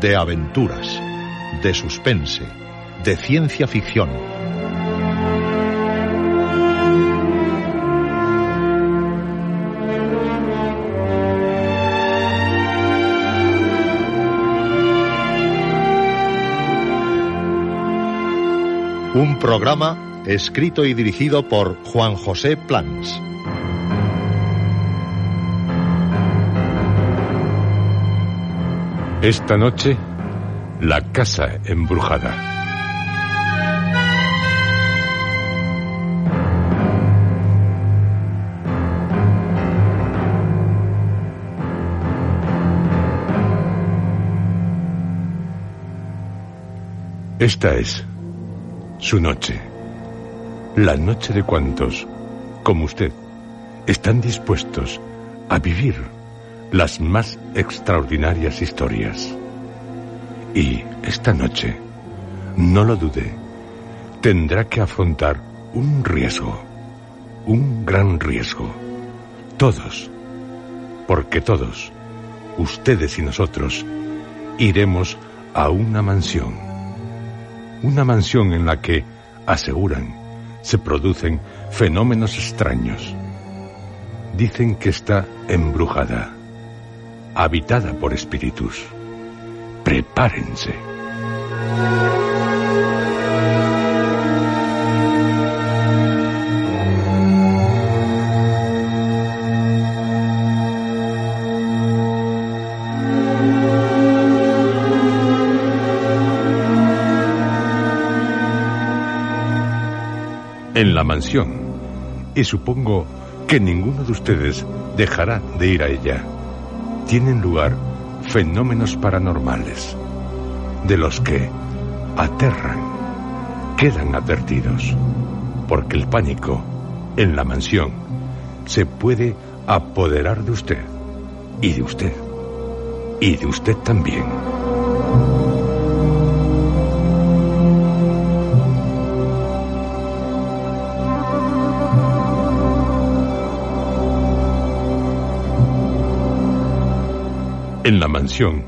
de aventuras, de suspense, de ciencia ficción. Un programa escrito y dirigido por Juan José Plans. Esta noche, la casa embrujada. Esta es su noche. La noche de cuantos, como usted, están dispuestos a vivir las más extraordinarias historias. Y esta noche, no lo dude, tendrá que afrontar un riesgo, un gran riesgo. Todos, porque todos, ustedes y nosotros, iremos a una mansión. Una mansión en la que, aseguran, se producen fenómenos extraños. Dicen que está embrujada habitada por espíritus. Prepárense. En la mansión. Y supongo que ninguno de ustedes dejará de ir a ella tienen lugar fenómenos paranormales, de los que aterran, quedan advertidos, porque el pánico en la mansión se puede apoderar de usted, y de usted, y de usted también. En la mansión,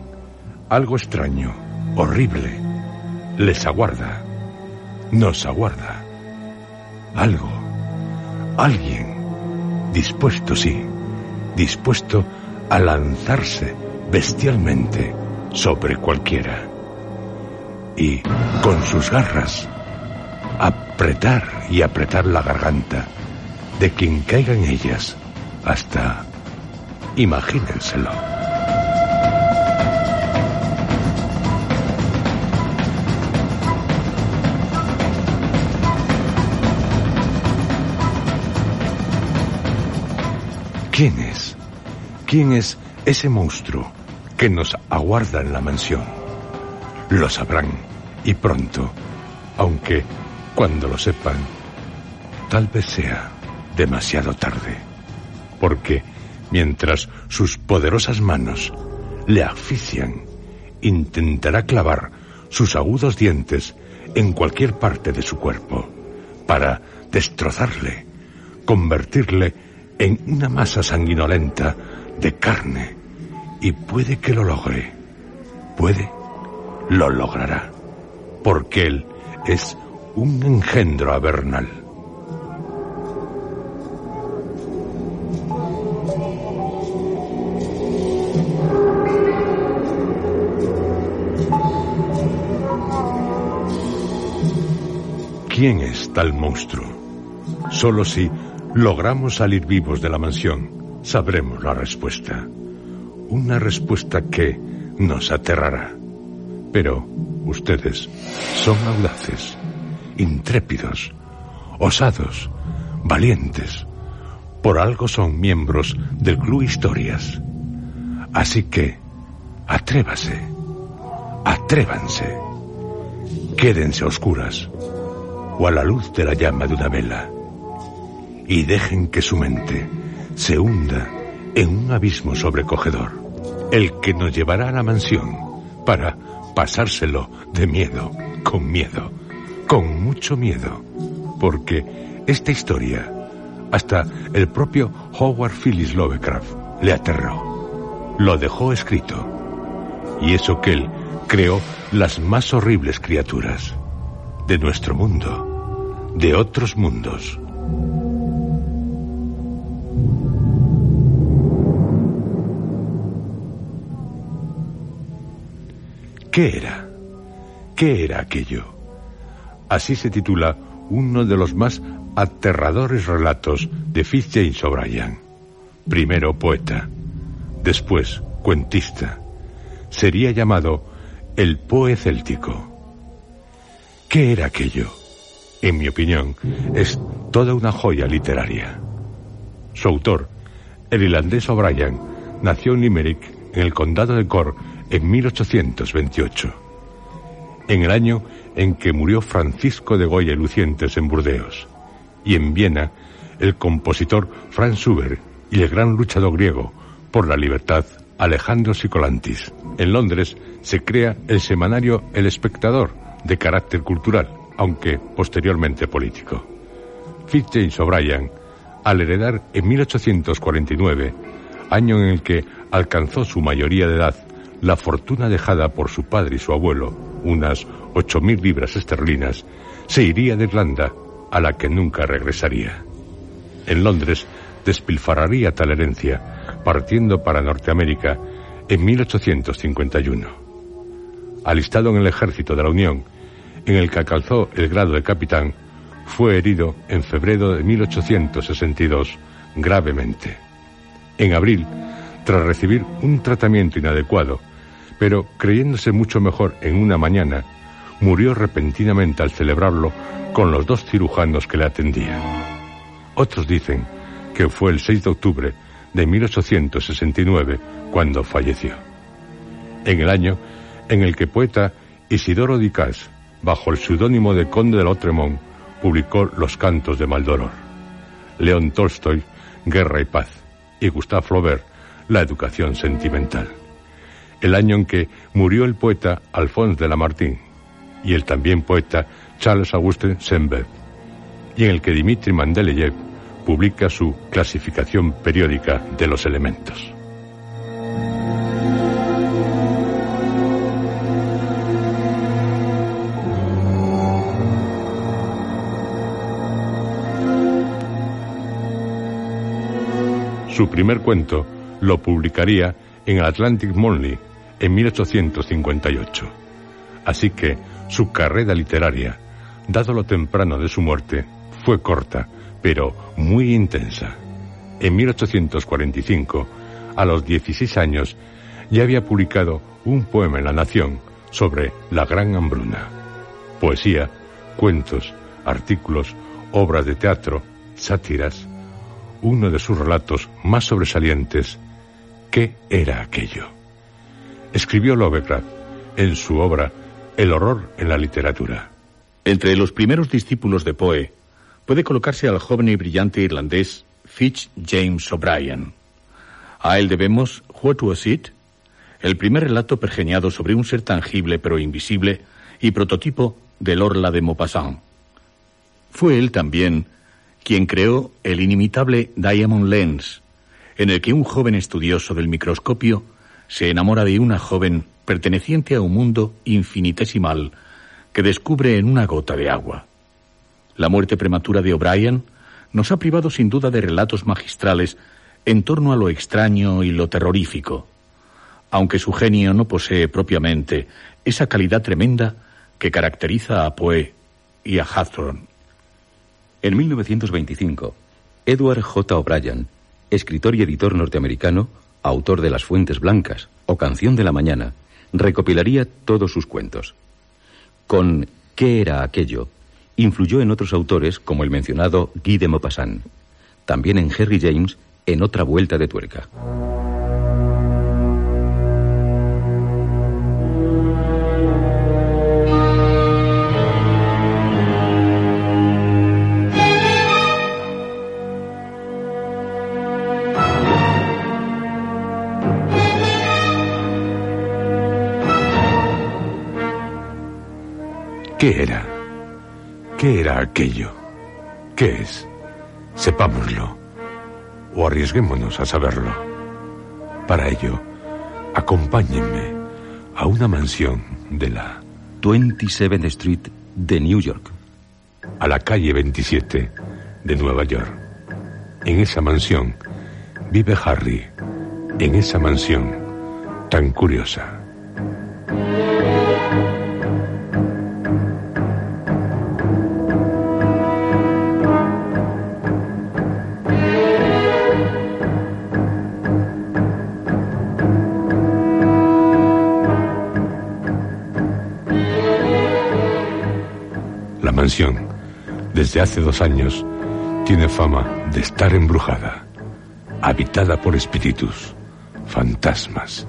algo extraño, horrible, les aguarda, nos aguarda. Algo, alguien, dispuesto, sí, dispuesto a lanzarse bestialmente sobre cualquiera. Y con sus garras, apretar y apretar la garganta de quien caiga en ellas hasta... Imagínenselo. ¿Quién es? ¿Quién es ese monstruo que nos aguarda en la mansión? Lo sabrán y pronto, aunque cuando lo sepan, tal vez sea demasiado tarde, porque mientras sus poderosas manos le asfixian, intentará clavar sus agudos dientes en cualquier parte de su cuerpo para destrozarle, convertirle en una masa sanguinolenta de carne. Y puede que lo logre. Puede, lo logrará. Porque él es un engendro avernal. ¿Quién es tal monstruo? Solo si logramos salir vivos de la mansión, sabremos la respuesta. Una respuesta que nos aterrará. Pero ustedes son audaces, intrépidos, osados, valientes. Por algo son miembros del Club Historias. Así que, atrévase, Atrévanse. Quédense a oscuras o a la luz de la llama de una vela y dejen que su mente se hunda en un abismo sobrecogedor, el que nos llevará a la mansión para pasárselo de miedo, con miedo, con mucho miedo, porque esta historia hasta el propio Howard Phillips Lovecraft le aterró, lo dejó escrito, y eso que él creó las más horribles criaturas de nuestro mundo, de otros mundos. ¿Qué era? ¿Qué era aquello? Así se titula uno de los más aterradores relatos de Fitzjames O'Brien. Primero poeta, después cuentista. Sería llamado el Poe Céltico. ¿Qué era aquello? En mi opinión, es toda una joya literaria. Su autor, el irlandés O'Brien, nació en Limerick, en el condado de Cork, en 1828, en el año en que murió Francisco de Goya y Lucientes en Burdeos, y en Viena el compositor Franz Schubert y el gran luchador griego por la libertad Alejandro Sicolantis. En Londres se crea el semanario El Espectador, de carácter cultural, aunque posteriormente político. Fitzjames O'Brien, al heredar en 1849, año en el que alcanzó su mayoría de edad, la fortuna dejada por su padre y su abuelo, unas ocho mil libras esterlinas, se iría de Irlanda, a la que nunca regresaría. En Londres despilfarraría tal herencia, partiendo para Norteamérica en 1851. Alistado en el ejército de la Unión, en el que alcanzó el grado de capitán, fue herido en febrero de 1862 gravemente. En abril, tras recibir un tratamiento inadecuado, pero creyéndose mucho mejor en una mañana, murió repentinamente al celebrarlo con los dos cirujanos que le atendían. Otros dicen que fue el 6 de octubre de 1869 cuando falleció. En el año en el que poeta Isidoro Dicas, bajo el seudónimo de Conde de Lotremont, publicó Los Cantos de Maldoror. León Tolstoy, Guerra y Paz, y Gustave Flaubert, La Educación Sentimental el año en que murió el poeta Alphonse de Lamartine y el también poeta Charles Auguste Saint-Beuve, y en el que Dmitri Mendeleev publica su clasificación periódica de los elementos. Su primer cuento lo publicaría en Atlantic Monthly en 1858. Así que su carrera literaria, dado lo temprano de su muerte, fue corta, pero muy intensa. En 1845, a los 16 años, ya había publicado un poema en La Nación sobre la gran hambruna. Poesía, cuentos, artículos, obras de teatro, sátiras. Uno de sus relatos más sobresalientes, ¿qué era aquello? Escribió Lovecraft en su obra El horror en la literatura. Entre los primeros discípulos de Poe puede colocarse al joven y brillante irlandés Fitz James O'Brien. A él debemos What Was It, el primer relato pergeñado sobre un ser tangible pero invisible y prototipo del Orla de Maupassant. Fue él también quien creó el inimitable Diamond Lens, en el que un joven estudioso del microscopio se enamora de una joven perteneciente a un mundo infinitesimal que descubre en una gota de agua. La muerte prematura de O'Brien nos ha privado sin duda de relatos magistrales en torno a lo extraño y lo terrorífico, aunque su genio no posee propiamente esa calidad tremenda que caracteriza a Poe y a Hawthorne. En 1925, Edward J. O'Brien, escritor y editor norteamericano, autor de Las Fuentes Blancas o Canción de la Mañana, recopilaría todos sus cuentos. Con ¿Qué era aquello? influyó en otros autores como el mencionado Guy de Maupassant, también en Harry James en otra vuelta de tuerca. ¿Qué era? ¿Qué era aquello? ¿Qué es? Sepámoslo. O arriesguémonos a saberlo. Para ello, acompáñenme a una mansión de la 27 Street de New York. A la calle 27 de Nueva York. En esa mansión vive Harry. En esa mansión tan curiosa. Desde hace dos años, tiene fama de estar embrujada, habitada por espíritus, fantasmas.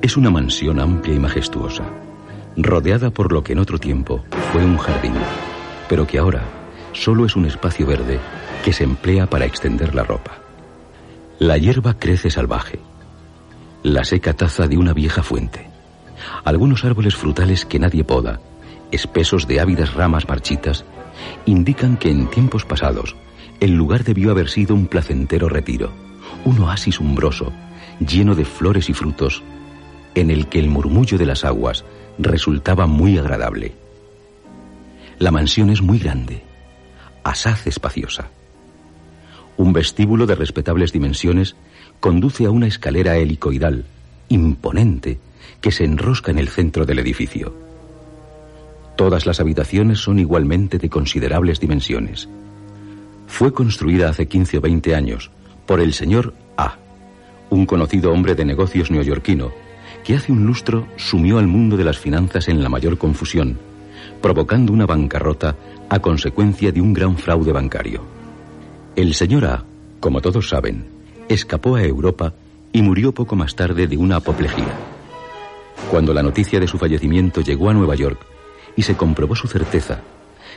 Es una mansión amplia y majestuosa, rodeada por lo que en otro tiempo fue un jardín, pero que ahora solo es un espacio verde que se emplea para extender la ropa. La hierba crece salvaje, la seca taza de una vieja fuente, algunos árboles frutales que nadie poda, espesos de ávidas ramas marchitas, indican que en tiempos pasados el lugar debió haber sido un placentero retiro, un oasis umbroso, lleno de flores y frutos, en el que el murmullo de las aguas resultaba muy agradable. La mansión es muy grande, asaz espaciosa. Un vestíbulo de respetables dimensiones conduce a una escalera helicoidal, imponente, que se enrosca en el centro del edificio. Todas las habitaciones son igualmente de considerables dimensiones. Fue construida hace 15 o 20 años por el señor A, un conocido hombre de negocios neoyorquino, que hace un lustro sumió al mundo de las finanzas en la mayor confusión, provocando una bancarrota a consecuencia de un gran fraude bancario. El señor A, como todos saben, escapó a Europa y murió poco más tarde de una apoplejía. Cuando la noticia de su fallecimiento llegó a Nueva York, y se comprobó su certeza.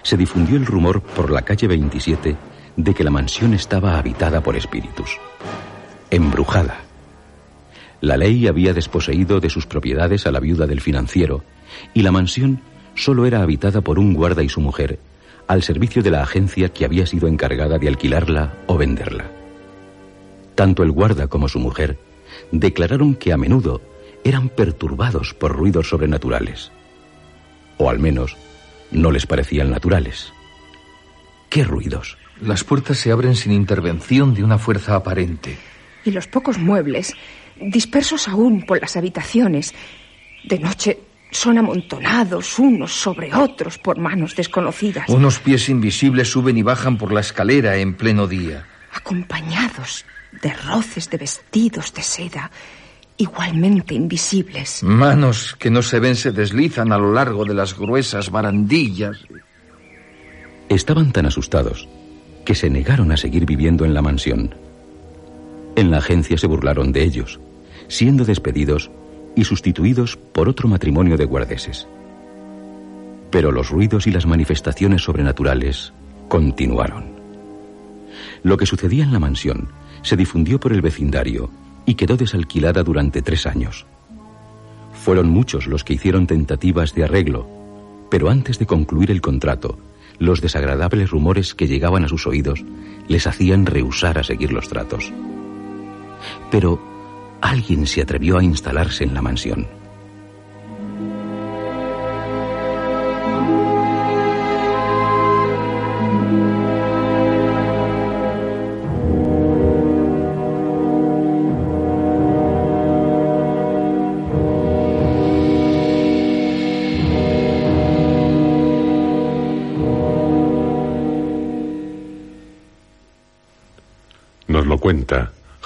Se difundió el rumor por la calle 27 de que la mansión estaba habitada por espíritus. Embrujada. La ley había desposeído de sus propiedades a la viuda del financiero y la mansión solo era habitada por un guarda y su mujer, al servicio de la agencia que había sido encargada de alquilarla o venderla. Tanto el guarda como su mujer declararon que a menudo eran perturbados por ruidos sobrenaturales o al menos no les parecían naturales. ¿Qué ruidos? Las puertas se abren sin intervención de una fuerza aparente. Y los pocos muebles, dispersos aún por las habitaciones, de noche son amontonados unos sobre otros por manos desconocidas. Unos pies invisibles suben y bajan por la escalera en pleno día. Acompañados de roces de vestidos de seda igualmente invisibles. Manos que no se ven se deslizan a lo largo de las gruesas barandillas. Estaban tan asustados que se negaron a seguir viviendo en la mansión. En la agencia se burlaron de ellos, siendo despedidos y sustituidos por otro matrimonio de guardeses. Pero los ruidos y las manifestaciones sobrenaturales continuaron. Lo que sucedía en la mansión se difundió por el vecindario y quedó desalquilada durante tres años. Fueron muchos los que hicieron tentativas de arreglo, pero antes de concluir el contrato, los desagradables rumores que llegaban a sus oídos les hacían rehusar a seguir los tratos. Pero alguien se atrevió a instalarse en la mansión.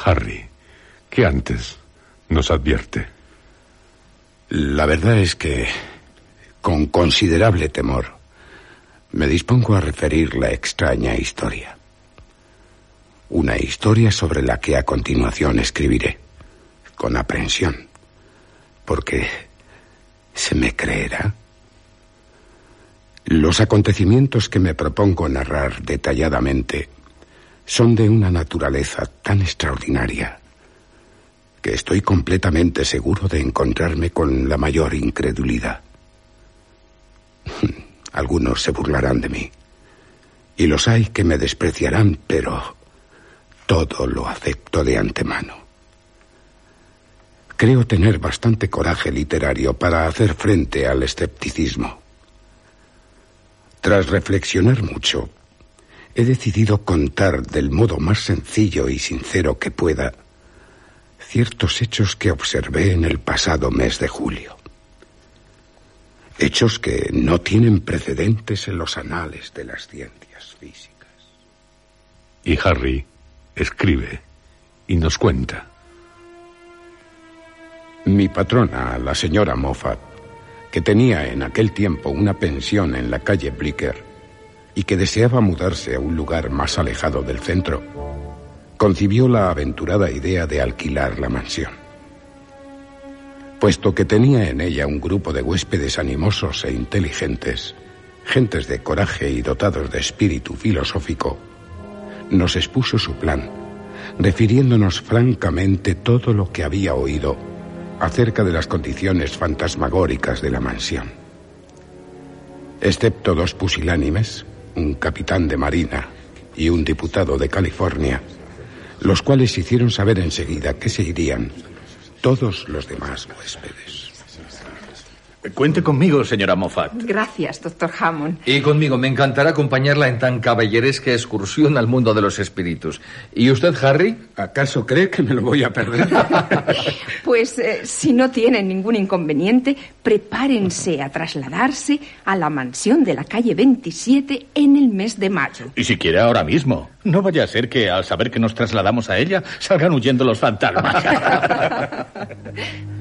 Harry, que antes nos advierte. La verdad es que, con considerable temor, me dispongo a referir la extraña historia. Una historia sobre la que a continuación escribiré, con aprensión, porque se me creerá. Los acontecimientos que me propongo narrar detalladamente son de una naturaleza tan extraordinaria que estoy completamente seguro de encontrarme con la mayor incredulidad. Algunos se burlarán de mí. Y los hay que me despreciarán, pero todo lo acepto de antemano. Creo tener bastante coraje literario para hacer frente al escepticismo. Tras reflexionar mucho, he decidido contar del modo más sencillo y sincero que pueda ciertos hechos que observé en el pasado mes de julio. Hechos que no tienen precedentes en los anales de las ciencias físicas. Y Harry escribe y nos cuenta. Mi patrona, la señora Moffat, que tenía en aquel tiempo una pensión en la calle Blicker y que deseaba mudarse a un lugar más alejado del centro, concibió la aventurada idea de alquilar la mansión. Puesto que tenía en ella un grupo de huéspedes animosos e inteligentes, gentes de coraje y dotados de espíritu filosófico, nos expuso su plan, refiriéndonos francamente todo lo que había oído acerca de las condiciones fantasmagóricas de la mansión. Excepto dos pusilánimes, un capitán de marina y un diputado de California, los cuales hicieron saber enseguida que se irían todos los demás huéspedes. Cuente conmigo, señora Moffat. Gracias, doctor Hammond. Y conmigo, me encantará acompañarla en tan caballeresca excursión al mundo de los espíritus. ¿Y usted, Harry? ¿Acaso cree que me lo voy a perder? pues eh, si no tienen ningún inconveniente, prepárense a trasladarse a la mansión de la calle 27 en el mes de mayo. Y si quiere ahora mismo. No vaya a ser que al saber que nos trasladamos a ella salgan huyendo los fantasmas.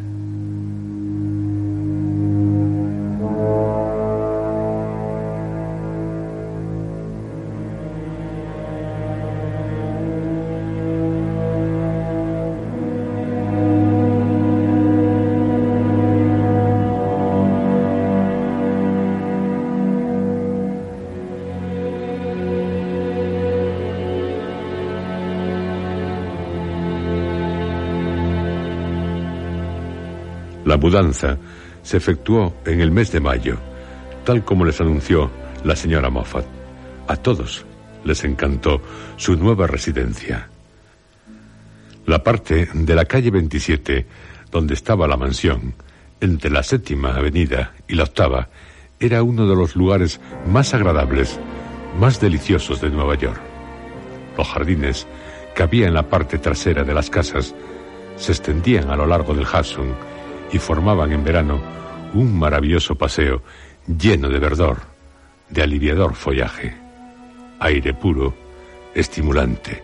se efectuó en el mes de mayo, tal como les anunció la señora Moffat. A todos les encantó su nueva residencia. La parte de la calle 27, donde estaba la mansión, entre la séptima avenida y la octava, era uno de los lugares más agradables, más deliciosos de Nueva York. Los jardines que había en la parte trasera de las casas se extendían a lo largo del Hudson y formaban en verano un maravilloso paseo lleno de verdor, de aliviador follaje, aire puro, estimulante.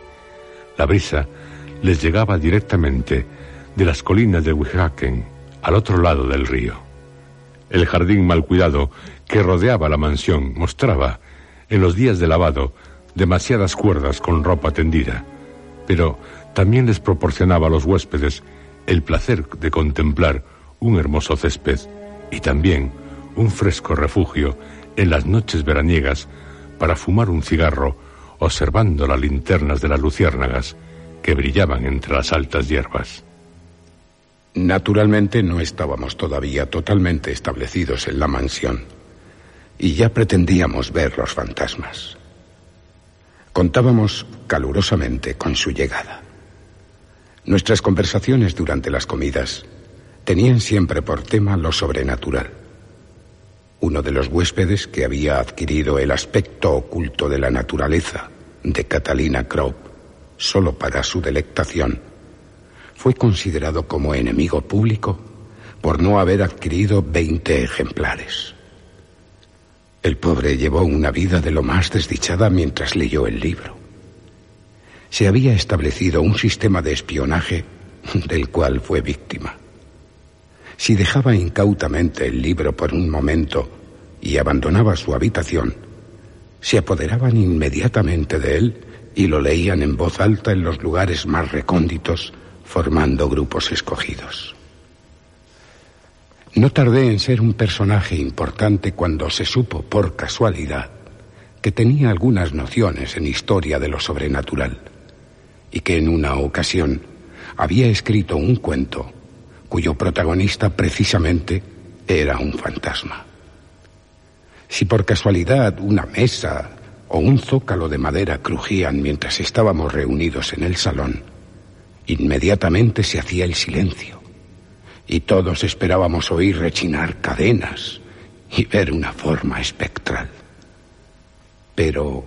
La brisa les llegaba directamente de las colinas de Wishaken, al otro lado del río. El jardín mal cuidado que rodeaba la mansión mostraba, en los días de lavado, demasiadas cuerdas con ropa tendida, pero también les proporcionaba a los huéspedes el placer de contemplar un hermoso césped y también un fresco refugio en las noches veraniegas para fumar un cigarro observando las linternas de las luciérnagas que brillaban entre las altas hierbas. Naturalmente no estábamos todavía totalmente establecidos en la mansión y ya pretendíamos ver los fantasmas. Contábamos calurosamente con su llegada. Nuestras conversaciones durante las comidas tenían siempre por tema lo sobrenatural. Uno de los huéspedes que había adquirido el aspecto oculto de la naturaleza de Catalina Kropp solo para su delectación, fue considerado como enemigo público por no haber adquirido veinte ejemplares. El pobre llevó una vida de lo más desdichada mientras leyó el libro. Se había establecido un sistema de espionaje del cual fue víctima. Si dejaba incautamente el libro por un momento y abandonaba su habitación, se apoderaban inmediatamente de él y lo leían en voz alta en los lugares más recónditos, formando grupos escogidos. No tardé en ser un personaje importante cuando se supo por casualidad que tenía algunas nociones en historia de lo sobrenatural y que en una ocasión había escrito un cuento cuyo protagonista precisamente era un fantasma. Si por casualidad una mesa o un zócalo de madera crujían mientras estábamos reunidos en el salón, inmediatamente se hacía el silencio y todos esperábamos oír rechinar cadenas y ver una forma espectral. Pero...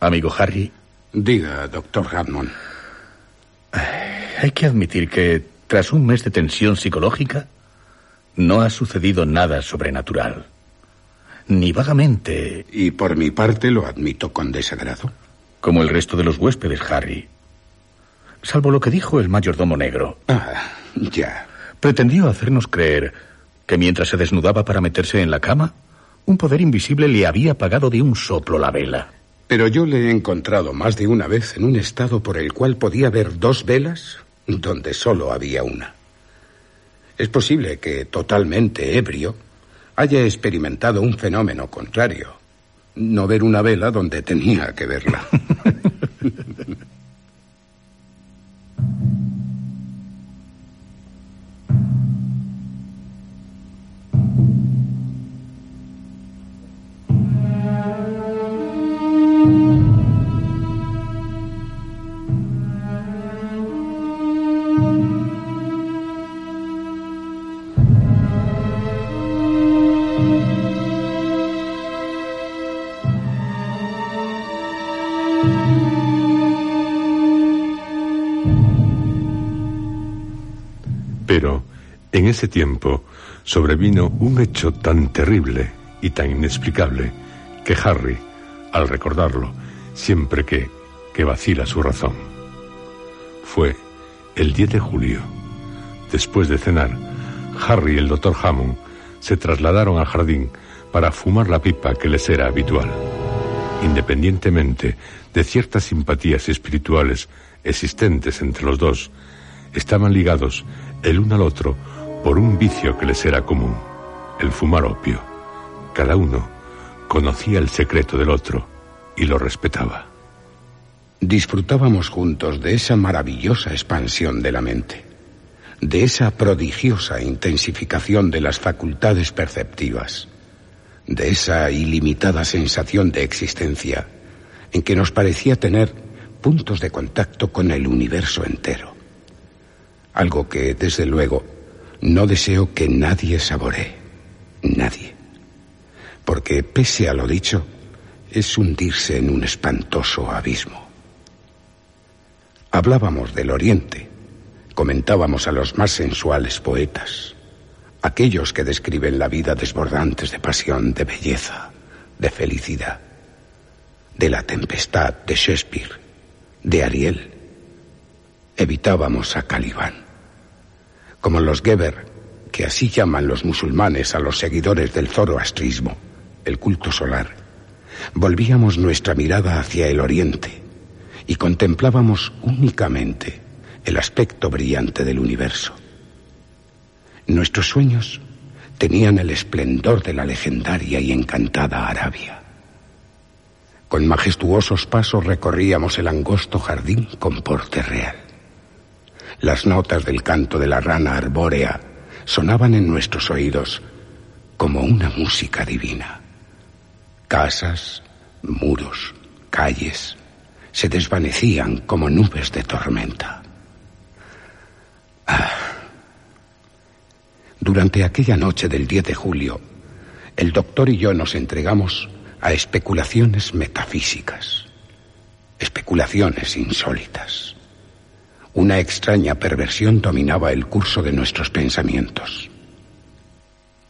Amigo Harry. Diga, doctor Hammond. Hay que admitir que, tras un mes de tensión psicológica, no ha sucedido nada sobrenatural. Ni vagamente. Y por mi parte lo admito con desagrado. Como el resto de los huéspedes, Harry. Salvo lo que dijo el mayordomo negro. Ah, ya. Pretendió hacernos creer que mientras se desnudaba para meterse en la cama, un poder invisible le había apagado de un soplo la vela. Pero yo le he encontrado más de una vez en un estado por el cual podía ver dos velas donde solo había una. Es posible que, totalmente ebrio, haya experimentado un fenómeno contrario. No ver una vela donde tenía que verla. ese tiempo sobrevino un hecho tan terrible y tan inexplicable que Harry, al recordarlo, siempre que, que vacila su razón. Fue el 10 de julio. Después de cenar, Harry y el doctor Hammond se trasladaron al jardín para fumar la pipa que les era habitual. Independientemente de ciertas simpatías espirituales existentes entre los dos, estaban ligados el uno al otro por un vicio que les era común, el fumar opio. Cada uno conocía el secreto del otro y lo respetaba. Disfrutábamos juntos de esa maravillosa expansión de la mente, de esa prodigiosa intensificación de las facultades perceptivas, de esa ilimitada sensación de existencia en que nos parecía tener puntos de contacto con el universo entero. Algo que, desde luego, no deseo que nadie saboree. Nadie. Porque, pese a lo dicho, es hundirse en un espantoso abismo. Hablábamos del Oriente, comentábamos a los más sensuales poetas, aquellos que describen la vida desbordantes de pasión, de belleza, de felicidad, de la tempestad de Shakespeare, de Ariel. Evitábamos a Calibán, como los Geber, que así llaman los musulmanes a los seguidores del zoroastrismo, el culto solar. Volvíamos nuestra mirada hacia el oriente y contemplábamos únicamente el aspecto brillante del universo. Nuestros sueños tenían el esplendor de la legendaria y encantada Arabia. Con majestuosos pasos recorríamos el angosto jardín con porte real. Las notas del canto de la rana arbórea sonaban en nuestros oídos como una música divina. Casas, muros, calles se desvanecían como nubes de tormenta. Ah. Durante aquella noche del 10 de julio, el doctor y yo nos entregamos a especulaciones metafísicas, especulaciones insólitas. Una extraña perversión dominaba el curso de nuestros pensamientos.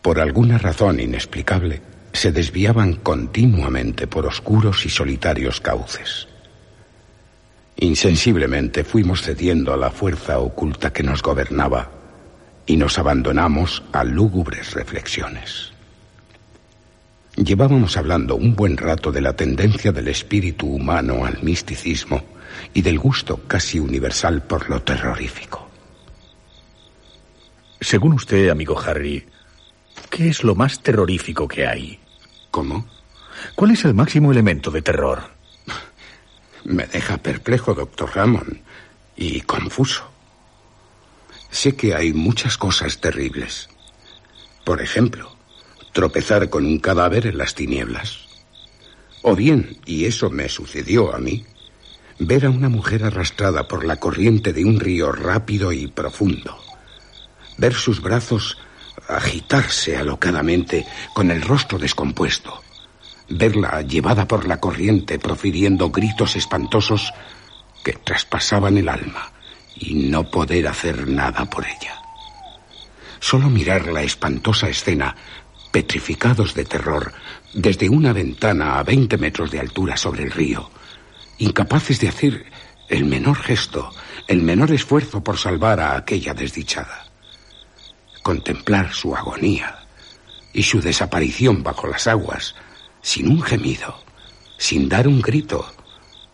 Por alguna razón inexplicable, se desviaban continuamente por oscuros y solitarios cauces. Insensiblemente fuimos cediendo a la fuerza oculta que nos gobernaba y nos abandonamos a lúgubres reflexiones. Llevábamos hablando un buen rato de la tendencia del espíritu humano al misticismo y del gusto casi universal por lo terrorífico. Según usted, amigo Harry, ¿qué es lo más terrorífico que hay? ¿Cómo? ¿Cuál es el máximo elemento de terror? Me deja perplejo, doctor Ramón, y confuso. Sé que hay muchas cosas terribles. Por ejemplo, tropezar con un cadáver en las tinieblas. O bien, y eso me sucedió a mí, ver a una mujer arrastrada por la corriente de un río rápido y profundo. Ver sus brazos agitarse alocadamente con el rostro descompuesto. Verla llevada por la corriente profiriendo gritos espantosos que traspasaban el alma y no poder hacer nada por ella. Solo mirar la espantosa escena, petrificados de terror, desde una ventana a 20 metros de altura sobre el río, incapaces de hacer el menor gesto, el menor esfuerzo por salvar a aquella desdichada. Contemplar su agonía y su desaparición bajo las aguas, sin un gemido, sin dar un grito,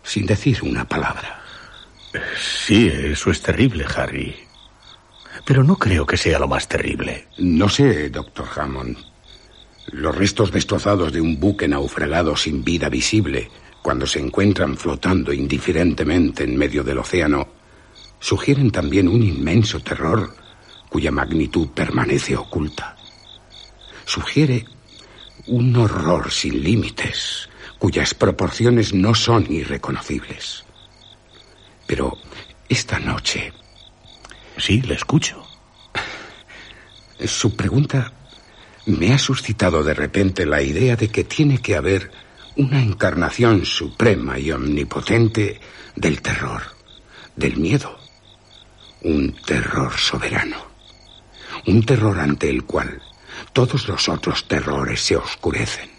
sin decir una palabra. Sí, eso es terrible, Harry. Pero no creo que sea lo más terrible. No sé, doctor Hammond. Los restos destrozados de un buque naufragado sin vida visible, cuando se encuentran flotando indiferentemente en medio del océano, sugieren también un inmenso terror cuya magnitud permanece oculta. Sugiere un horror sin límites, cuyas proporciones no son irreconocibles. Pero esta noche... Sí, le escucho. Su pregunta me ha suscitado de repente la idea de que tiene que haber una encarnación suprema y omnipotente del terror, del miedo. Un terror soberano. Un terror ante el cual todos los otros terrores se oscurecen.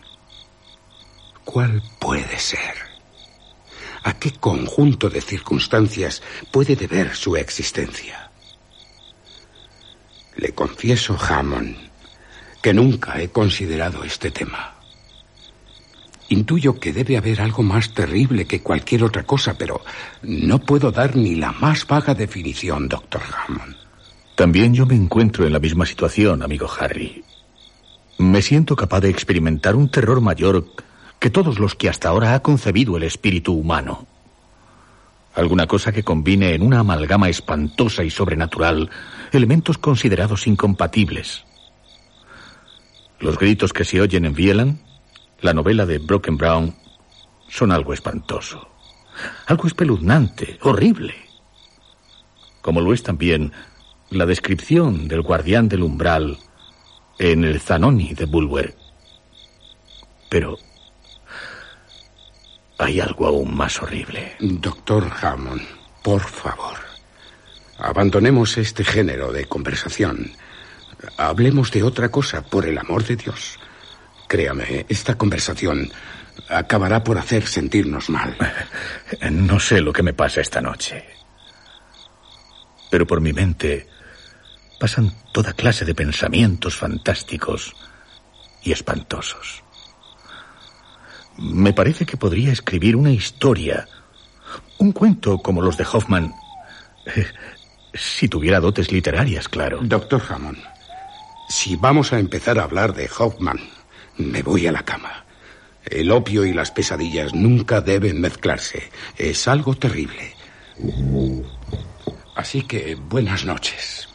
¿Cuál puede ser? ¿A qué conjunto de circunstancias puede deber su existencia? Le confieso, Hammond, que nunca he considerado este tema. Intuyo que debe haber algo más terrible que cualquier otra cosa, pero no puedo dar ni la más vaga definición, doctor Hammond. También yo me encuentro en la misma situación, amigo Harry. Me siento capaz de experimentar un terror mayor que todos los que hasta ahora ha concebido el espíritu humano. Alguna cosa que combine en una amalgama espantosa y sobrenatural elementos considerados incompatibles. Los gritos que se oyen en la novela de Broken Brown, son algo espantoso, algo espeluznante, horrible. Como lo es también la descripción del guardián del umbral en el Zanoni de Bulwer. Pero hay algo aún más horrible. Doctor Hammond, por favor, abandonemos este género de conversación. Hablemos de otra cosa, por el amor de Dios. Créame, esta conversación acabará por hacer sentirnos mal. No sé lo que me pasa esta noche. Pero por mi mente pasan toda clase de pensamientos fantásticos y espantosos. Me parece que podría escribir una historia, un cuento como los de Hoffman, si tuviera dotes literarias, claro. Doctor Hammond, si vamos a empezar a hablar de Hoffman, me voy a la cama. El opio y las pesadillas nunca deben mezclarse. Es algo terrible. Así que buenas noches.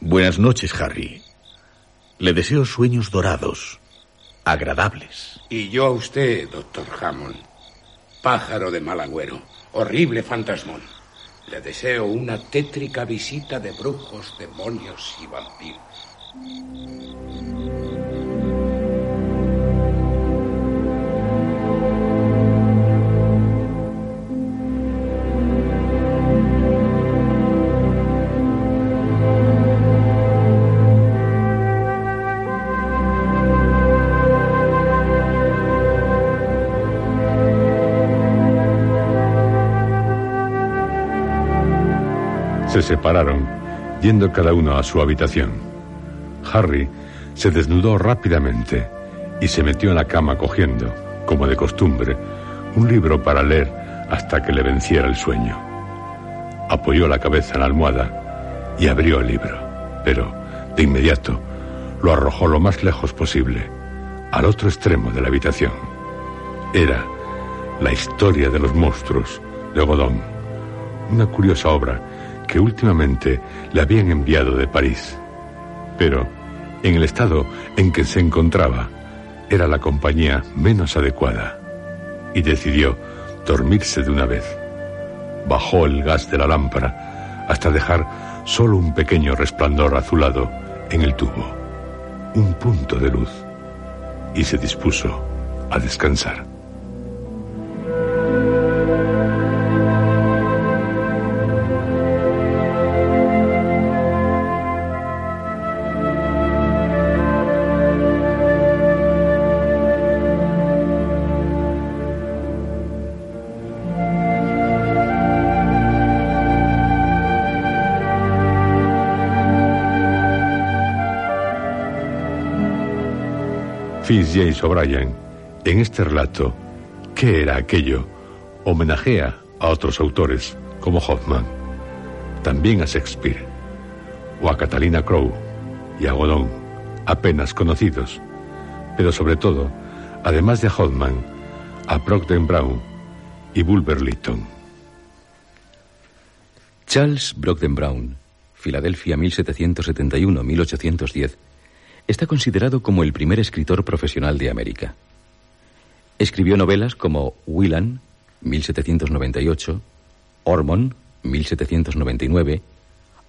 Buenas noches, Harry. Le deseo sueños dorados, agradables. Y yo a usted, doctor Hammond. Pájaro de mal agüero, horrible fantasmón. Le deseo una tétrica visita de brujos, demonios y vampiros. Se separaron, yendo cada uno a su habitación. Harry se desnudó rápidamente y se metió en la cama cogiendo, como de costumbre, un libro para leer hasta que le venciera el sueño. Apoyó la cabeza en la almohada y abrió el libro, pero de inmediato lo arrojó lo más lejos posible, al otro extremo de la habitación. Era La historia de los monstruos de Godón, una curiosa obra que últimamente le habían enviado de París. Pero en el estado en que se encontraba, era la compañía menos adecuada y decidió dormirse de una vez. Bajó el gas de la lámpara hasta dejar solo un pequeño resplandor azulado en el tubo, un punto de luz, y se dispuso a descansar. O'Brien, en este relato, ¿qué era aquello? Homenajea a otros autores como Hoffman, también a Shakespeare, o a Catalina Crowe y a Godon, apenas conocidos, pero sobre todo, además de Hoffman, a Procter Brown y Bulwer Lytton. Charles Brockden Brown, Filadelfia 1771-1810, está considerado como el primer escritor profesional de América. Escribió novelas como Willan, 1798, Ormond, 1799,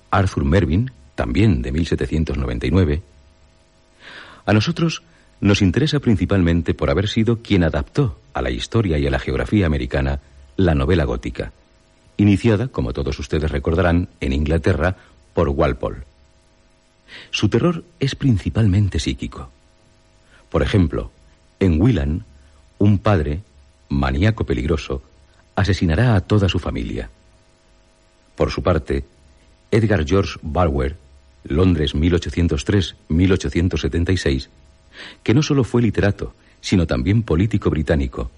Arthur Mervyn, también de 1799. A nosotros nos interesa principalmente por haber sido quien adaptó a la historia y a la geografía americana la novela gótica, iniciada, como todos ustedes recordarán, en Inglaterra por Walpole. Su terror es principalmente psíquico. Por ejemplo, en Willan, un padre, maníaco peligroso, asesinará a toda su familia. Por su parte, Edgar George Bulwer, Londres 1803-1876, que no solo fue literato, sino también político británico,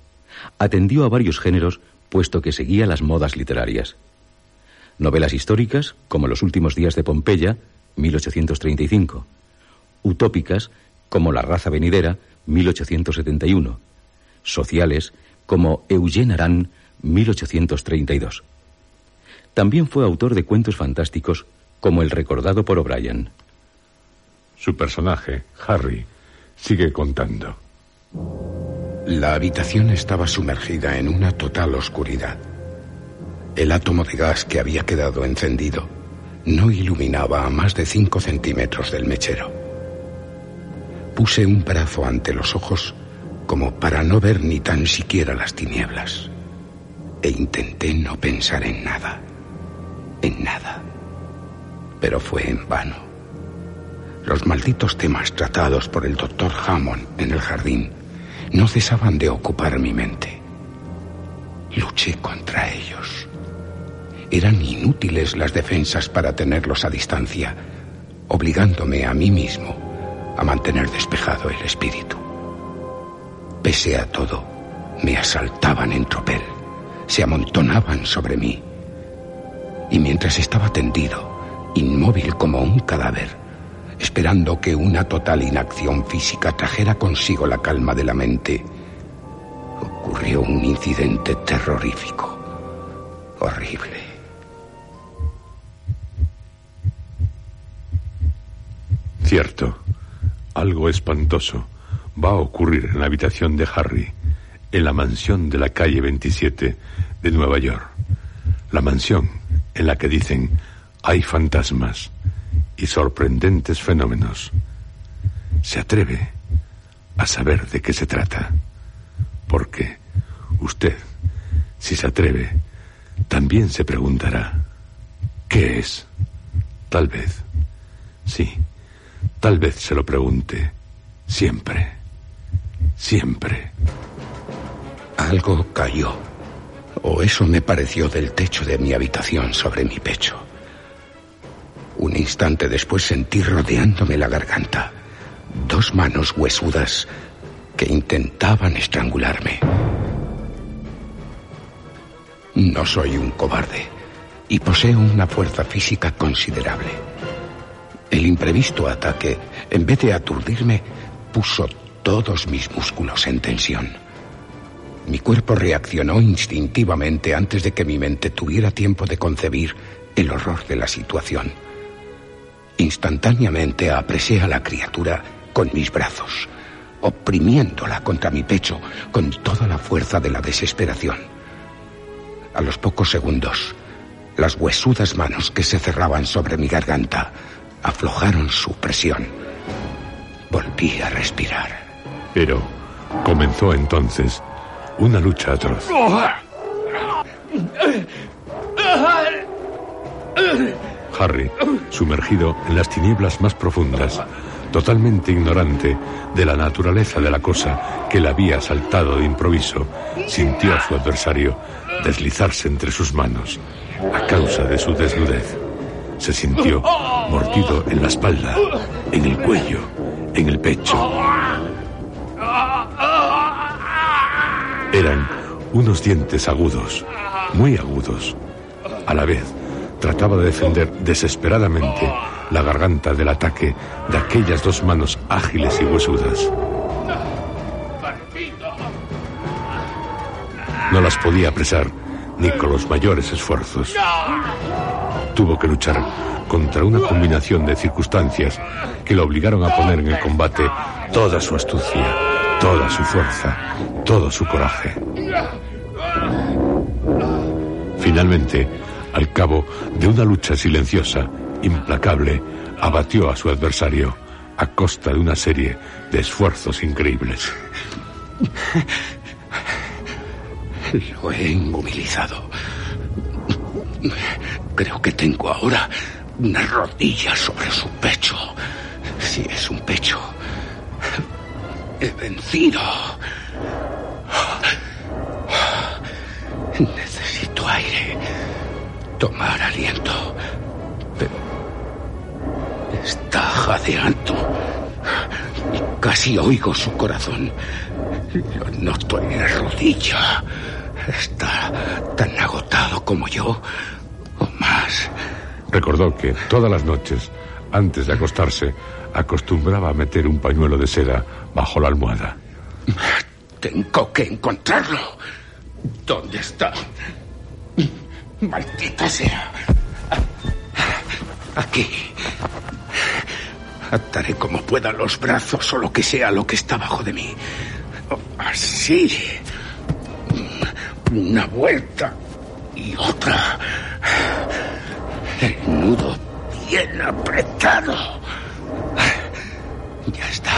atendió a varios géneros puesto que seguía las modas literarias. Novelas históricas, como Los últimos días de Pompeya, 1835. Utópicas, como La raza venidera, 1871. Sociales, como Eugene Aran, 1832. También fue autor de cuentos fantásticos, como el recordado por O'Brien. Su personaje, Harry, sigue contando. La habitación estaba sumergida en una total oscuridad. El átomo de gas que había quedado encendido no iluminaba a más de cinco centímetros del mechero. Puse un brazo ante los ojos como para no ver ni tan siquiera las tinieblas. E intenté no pensar en nada. En nada. Pero fue en vano. Los malditos temas tratados por el doctor Hammond en el jardín no cesaban de ocupar mi mente. Luché contra ellos. Eran inútiles las defensas para tenerlos a distancia, obligándome a mí mismo a mantener despejado el espíritu. Pese a todo, me asaltaban en tropel, se amontonaban sobre mí. Y mientras estaba tendido, inmóvil como un cadáver, esperando que una total inacción física trajera consigo la calma de la mente, ocurrió un incidente terrorífico, horrible. Cierto, algo espantoso va a ocurrir en la habitación de Harry, en la mansión de la calle 27 de Nueva York. La mansión en la que dicen hay fantasmas y sorprendentes fenómenos. ¿Se atreve a saber de qué se trata? Porque usted, si se atreve, también se preguntará, ¿qué es? Tal vez, sí Tal vez se lo pregunte. Siempre. Siempre. Algo cayó. O eso me pareció del techo de mi habitación sobre mi pecho. Un instante después sentí rodeándome la garganta dos manos huesudas que intentaban estrangularme. No soy un cobarde y poseo una fuerza física considerable. El imprevisto ataque, en vez de aturdirme, puso todos mis músculos en tensión. Mi cuerpo reaccionó instintivamente antes de que mi mente tuviera tiempo de concebir el horror de la situación. Instantáneamente apresé a la criatura con mis brazos, oprimiéndola contra mi pecho con toda la fuerza de la desesperación. A los pocos segundos, las huesudas manos que se cerraban sobre mi garganta aflojaron su presión. Volví a respirar. Pero comenzó entonces una lucha atroz. Harry, sumergido en las tinieblas más profundas, totalmente ignorante de la naturaleza de la cosa que le había asaltado de improviso, sintió a su adversario deslizarse entre sus manos a causa de su desnudez. Se sintió mordido en la espalda, en el cuello, en el pecho. Eran unos dientes agudos, muy agudos. A la vez, trataba de defender desesperadamente la garganta del ataque de aquellas dos manos ágiles y huesudas. No las podía apresar ni con los mayores esfuerzos. Tuvo que luchar contra una combinación de circunstancias que lo obligaron a poner en el combate toda su astucia, toda su fuerza, todo su coraje. Finalmente, al cabo de una lucha silenciosa, implacable, abatió a su adversario a costa de una serie de esfuerzos increíbles. Lo he inmovilizado. Creo que tengo ahora una rodilla sobre su pecho. Si es un pecho. He vencido. Necesito aire. Tomar aliento. Pero está jadeando. Casi oigo su corazón. Lo noto en la rodilla. Está tan agotado como yo, o más. Recordó que todas las noches, antes de acostarse, acostumbraba a meter un pañuelo de seda bajo la almohada. Tengo que encontrarlo. ¿Dónde está? Maldita sea. Aquí. Ataré como pueda los brazos o lo que sea lo que está bajo de mí. Así. Una vuelta y otra. El nudo bien apretado. Ya está.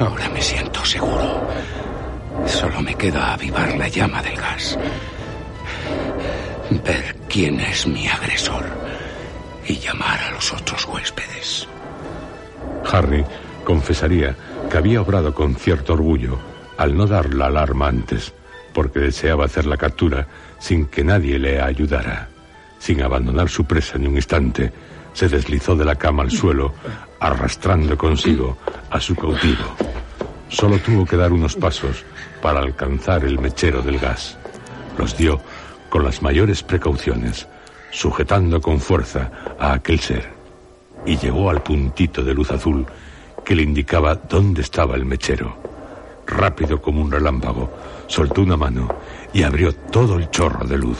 Ahora me siento seguro. Solo me queda avivar la llama del gas. Ver quién es mi agresor y llamar a los otros huéspedes. Harry confesaría que había obrado con cierto orgullo al no dar la alarma antes, porque deseaba hacer la captura sin que nadie le ayudara. Sin abandonar su presa ni un instante, se deslizó de la cama al suelo, arrastrando consigo a su cautivo. Solo tuvo que dar unos pasos para alcanzar el mechero del gas. Los dio con las mayores precauciones, sujetando con fuerza a aquel ser, y llegó al puntito de luz azul que le indicaba dónde estaba el mechero. Rápido como un relámpago, soltó una mano y abrió todo el chorro de luz.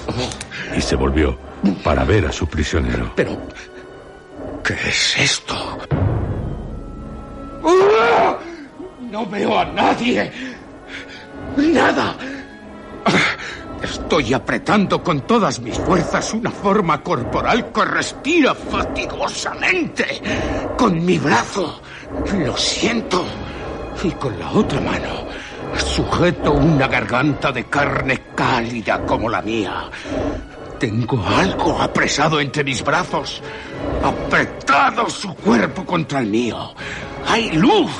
Y se volvió para ver a su prisionero. Pero, ¿qué es esto? No veo a nadie. Nada. Estoy apretando con todas mis fuerzas una forma corporal que respira fatigosamente. Con mi brazo lo siento. Y con la otra mano sujeto una garganta de carne cálida como la mía. Tengo algo apresado entre mis brazos. Apretado su cuerpo contra el mío. Hay luz.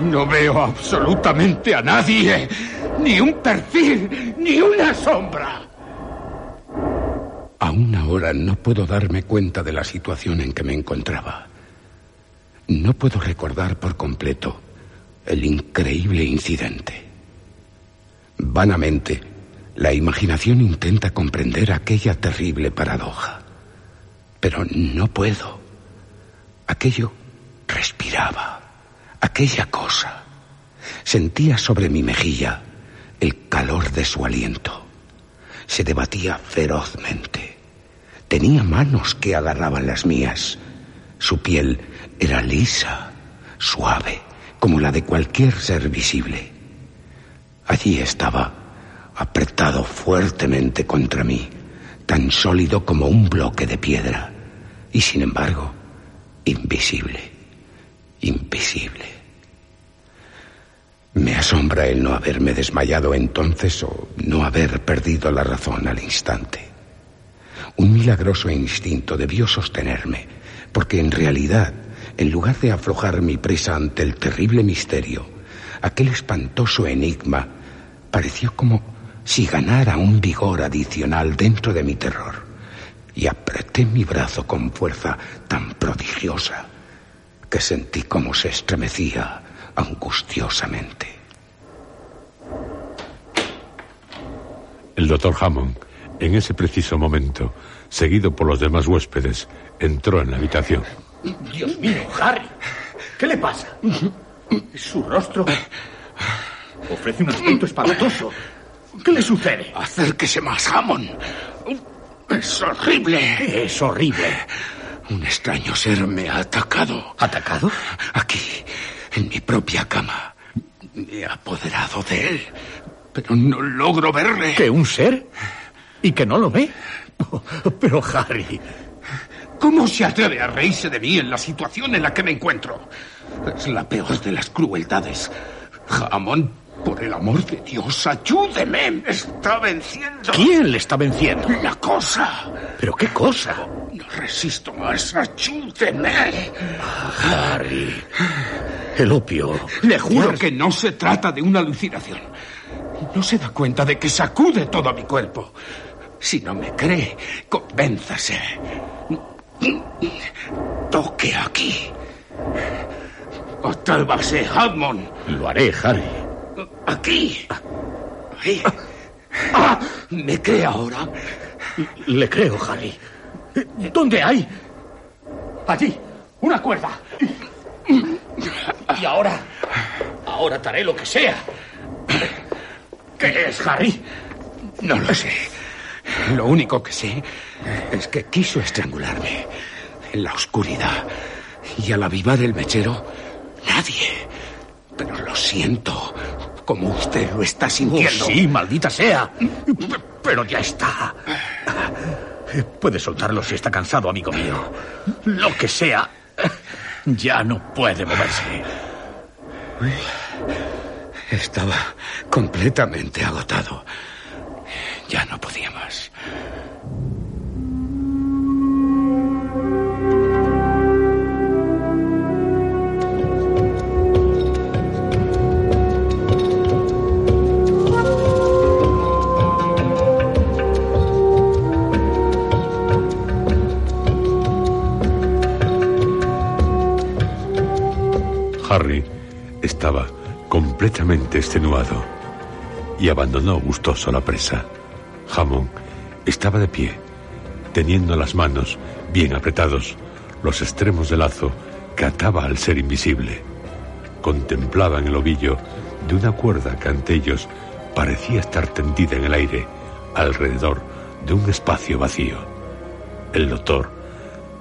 No veo absolutamente a nadie. Ni un perfil, ni una sombra. Aún ahora no puedo darme cuenta de la situación en que me encontraba. No puedo recordar por completo el increíble incidente. Vanamente, la imaginación intenta comprender aquella terrible paradoja. Pero no puedo. Aquello respiraba. Aquella cosa. Sentía sobre mi mejilla el calor de su aliento. Se debatía ferozmente. Tenía manos que agarraban las mías. Su piel era lisa, suave, como la de cualquier ser visible. Allí estaba, apretado fuertemente contra mí, tan sólido como un bloque de piedra, y sin embargo, invisible, invisible. Me asombra el no haberme desmayado entonces o no haber perdido la razón al instante. Un milagroso instinto debió sostenerme, porque en realidad, en lugar de aflojar mi presa ante el terrible misterio, aquel espantoso enigma pareció como si ganara un vigor adicional dentro de mi terror, y apreté mi brazo con fuerza tan prodigiosa que sentí como se estremecía angustiosamente. El doctor Hammond, en ese preciso momento, seguido por los demás huéspedes, entró en la habitación. Dios mío, Harry. ¿Qué le pasa? Su rostro ofrece un aspecto espantoso. ¿Qué le sucede? Acérquese más, Hammond. Es horrible. ¿Qué es horrible? Un extraño ser me ha atacado. ¿Atacado? Aquí, en mi propia cama. Me he apoderado de él, pero no logro verle. ¿Que un ser? ¿Y que no lo ve? Pero, Harry... ¿Cómo se atreve a reírse de mí en la situación en la que me encuentro? Es la peor de las crueldades. Jamón, por el amor de Dios, ayúdeme. Me está venciendo. ¿Quién le está venciendo? La cosa. ¿Pero qué cosa? No resisto más. Ayúdeme. Harry. El opio. Le juro que no se trata de una alucinación. No se da cuenta de que sacude todo mi cuerpo. Si no me cree, convénzase. Toque aquí. Atálvase, Hadmon. Lo haré, Harry. Aquí. Ahí. Ah, ¿Me cree ahora? Le creo, Harry. ¿Dónde hay? Allí. Una cuerda. Y ahora. Ahora te haré lo que sea. ¿Qué es, Harry? No lo sé. Lo único que sé es que quiso estrangularme en la oscuridad. Y al avivar el mechero, nadie. Pero lo siento, como usted lo está sintiendo. Oh, sí, maldita sea. Pero ya está. Puede soltarlo si está cansado, amigo mío. Lo que sea. Ya no puede moverse. Estaba completamente agotado. Ya no podía más. Harry estaba completamente extenuado y abandonó gustoso la presa. Hammond estaba de pie, teniendo las manos bien apretados los extremos del lazo que ataba al ser invisible. Contemplaban el ovillo de una cuerda que ante ellos parecía estar tendida en el aire alrededor de un espacio vacío. El doctor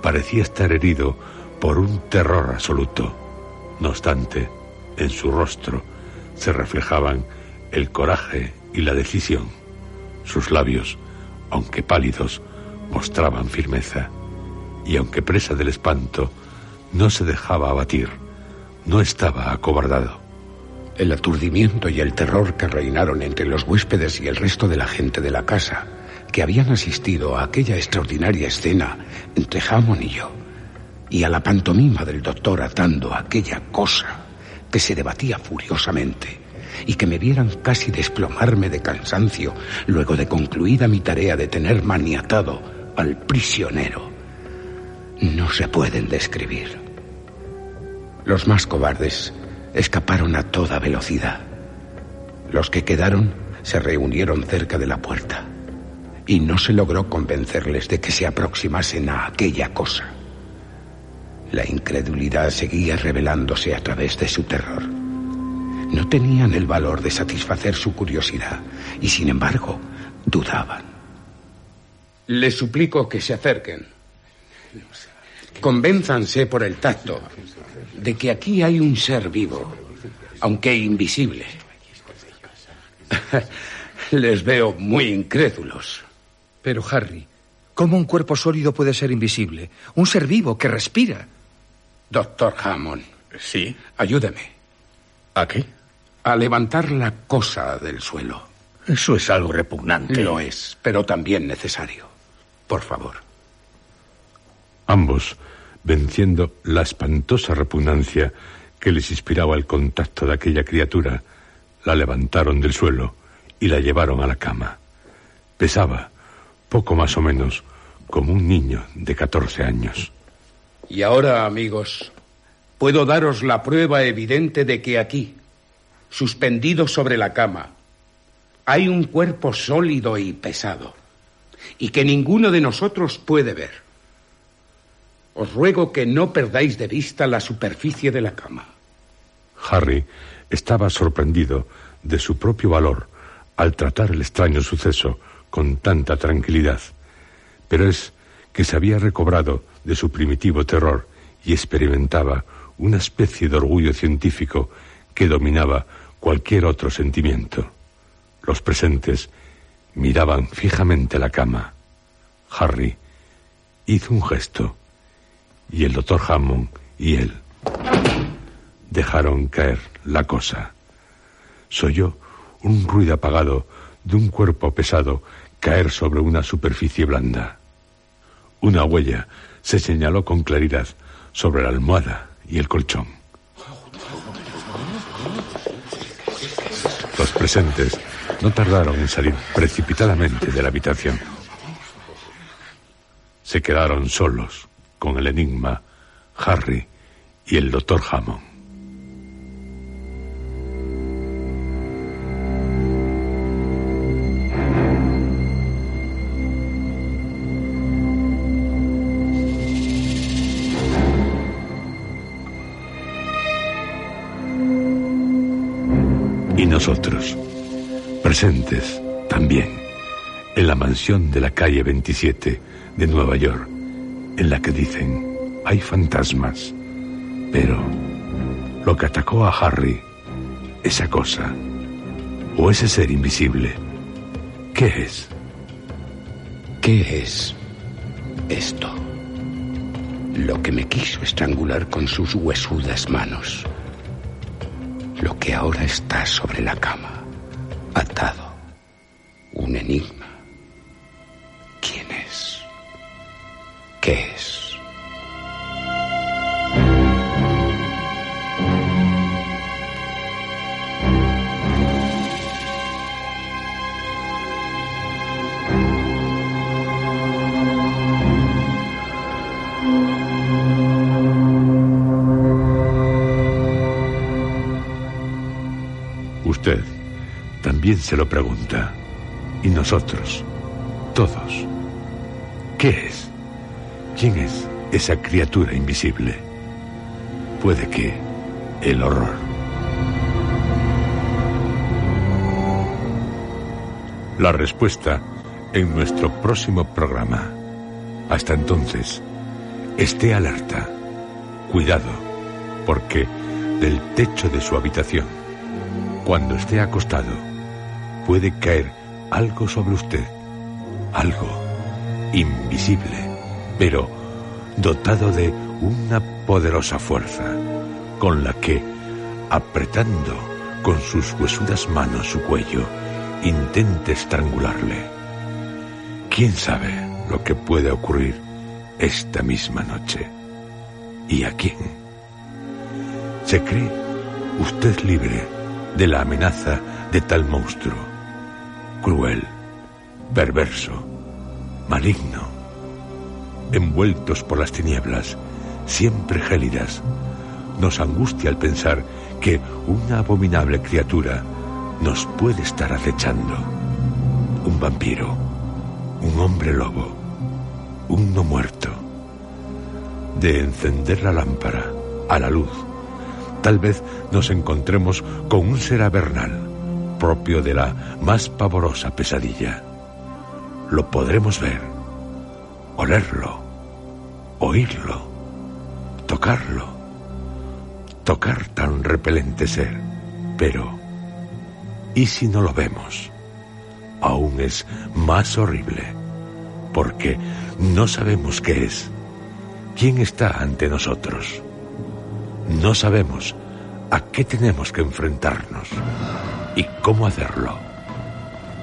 parecía estar herido por un terror absoluto. No obstante, en su rostro se reflejaban el coraje y la decisión. Sus labios, aunque pálidos, mostraban firmeza, y aunque presa del espanto, no se dejaba abatir, no estaba acobardado. El aturdimiento y el terror que reinaron entre los huéspedes y el resto de la gente de la casa, que habían asistido a aquella extraordinaria escena entre Hammond y yo, y a la pantomima del doctor atando aquella cosa que se debatía furiosamente, y que me vieran casi desplomarme de cansancio luego de concluida mi tarea de tener maniatado al prisionero, no se pueden describir. Los más cobardes escaparon a toda velocidad. Los que quedaron se reunieron cerca de la puerta y no se logró convencerles de que se aproximasen a aquella cosa. La incredulidad seguía revelándose a través de su terror. No tenían el valor de satisfacer su curiosidad y sin embargo dudaban. Les suplico que se acerquen. Convénzanse por el tacto de que aquí hay un ser vivo, aunque invisible. Les veo muy incrédulos. Pero, Harry, ¿cómo un cuerpo sólido puede ser invisible? Un ser vivo que respira. Doctor Hammond. Sí. Ayúdeme. ¿A qué? A levantar la cosa del suelo. Eso es algo repugnante. Lo es, pero también necesario. Por favor. Ambos, venciendo la espantosa repugnancia que les inspiraba el contacto de aquella criatura, la levantaron del suelo y la llevaron a la cama. Pesaba, poco más o menos, como un niño de 14 años. Y ahora, amigos, puedo daros la prueba evidente de que aquí, suspendido sobre la cama, hay un cuerpo sólido y pesado, y que ninguno de nosotros puede ver. Os ruego que no perdáis de vista la superficie de la cama. Harry estaba sorprendido de su propio valor al tratar el extraño suceso con tanta tranquilidad, pero es que se había recobrado de su primitivo terror y experimentaba una especie de orgullo científico que dominaba cualquier otro sentimiento. Los presentes miraban fijamente la cama. Harry hizo un gesto y el doctor Hammond y él dejaron caer la cosa. Soyó un ruido apagado de un cuerpo pesado caer sobre una superficie blanda. Una huella se señaló con claridad sobre la almohada y el colchón. Los presentes no tardaron en salir precipitadamente de la habitación. Se quedaron solos con el enigma, Harry y el doctor Hammond. Nosotros, presentes también en la mansión de la calle 27 de Nueva York, en la que dicen hay fantasmas, pero lo que atacó a Harry, esa cosa, o ese ser invisible, ¿qué es? ¿Qué es esto? Lo que me quiso estrangular con sus huesudas manos. Lo que ahora está sobre la cama, atado. Un enigma. ¿Quién es? ¿Qué es? Se lo pregunta. Y nosotros, todos. ¿Qué es? ¿Quién es esa criatura invisible? Puede que el horror. La respuesta en nuestro próximo programa. Hasta entonces, esté alerta. Cuidado, porque del techo de su habitación, cuando esté acostado, puede caer algo sobre usted. Algo invisible, pero dotado de una poderosa fuerza, con la que, apretando con sus huesudas manos su cuello, intente estrangularle. ¿Quién sabe lo que puede ocurrir esta misma noche? ¿Y a quién? ¿Se cree usted libre de la amenaza de tal monstruo? Cruel, perverso, maligno, envueltos por las tinieblas, siempre gélidas, nos angustia al pensar que una abominable criatura nos puede estar acechando. Un vampiro, un hombre lobo, un no muerto. De encender la lámpara a la luz, tal vez nos encontremos con un ser avernal, propio de la más pavorosa pesadilla. Lo podremos ver, olerlo, oírlo, tocarlo, tocar tan repelente ser. Pero, ¿y si no lo vemos? Aún es más horrible, porque no sabemos qué es, quién está ante nosotros. No sabemos a qué tenemos que enfrentarnos y cómo hacerlo.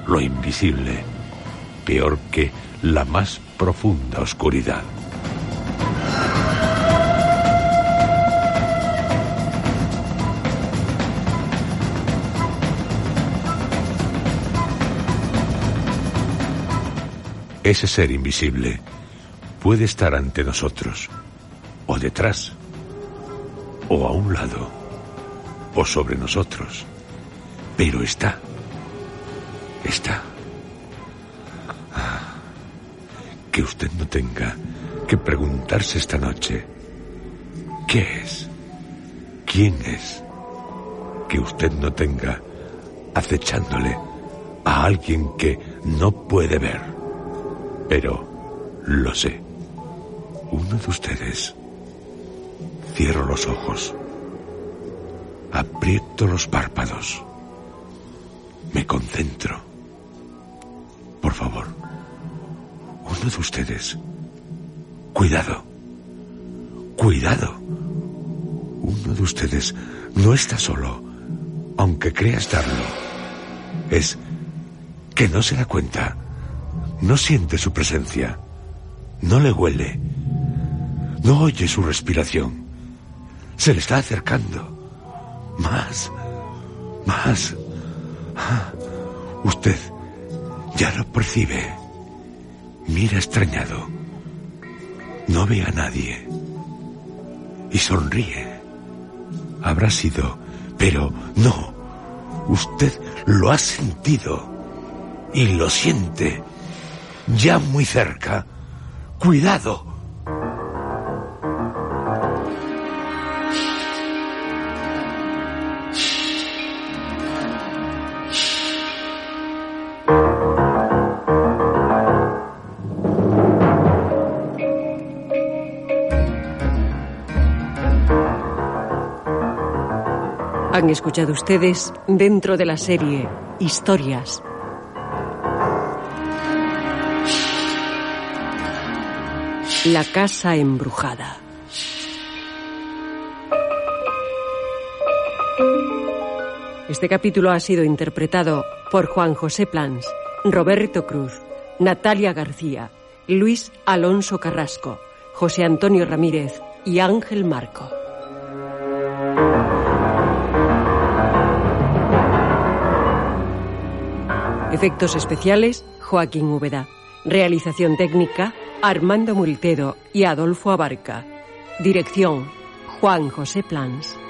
Lo invisible, peor que la más profunda oscuridad. Ese ser invisible puede estar ante nosotros, o detrás, o a un lado, o sobre nosotros. Pero está. Está. Que usted no tenga que preguntarse esta noche, ¿qué es? ¿Quién es? Que usted no tenga acechándole a alguien que no puede ver. Pero lo sé. Uno de ustedes. Cierro los ojos. Aprieto los párpados. Me concentro. Por favor. Uno de ustedes. Cuidado. Cuidado. Uno de ustedes no está solo, aunque crea estarlo. Es que no se da cuenta no siente su presencia. No le huele. No oye su respiración. Se le está acercando. Más. Más. Usted ya lo percibe. Mira extrañado. No ve a nadie. Y sonríe. Habrá sido, pero no. Usted lo ha sentido. Y lo siente ya muy cerca. Cuidado. Han escuchado ustedes dentro de la serie Historias La casa embrujada. Este capítulo ha sido interpretado por Juan José Plans, Roberto Cruz, Natalia García, Luis Alonso Carrasco, José Antonio Ramírez y Ángel Marco. Efectos especiales, Joaquín Úbeda. Realización técnica, Armando Multedo y Adolfo Abarca. Dirección, Juan José Plans.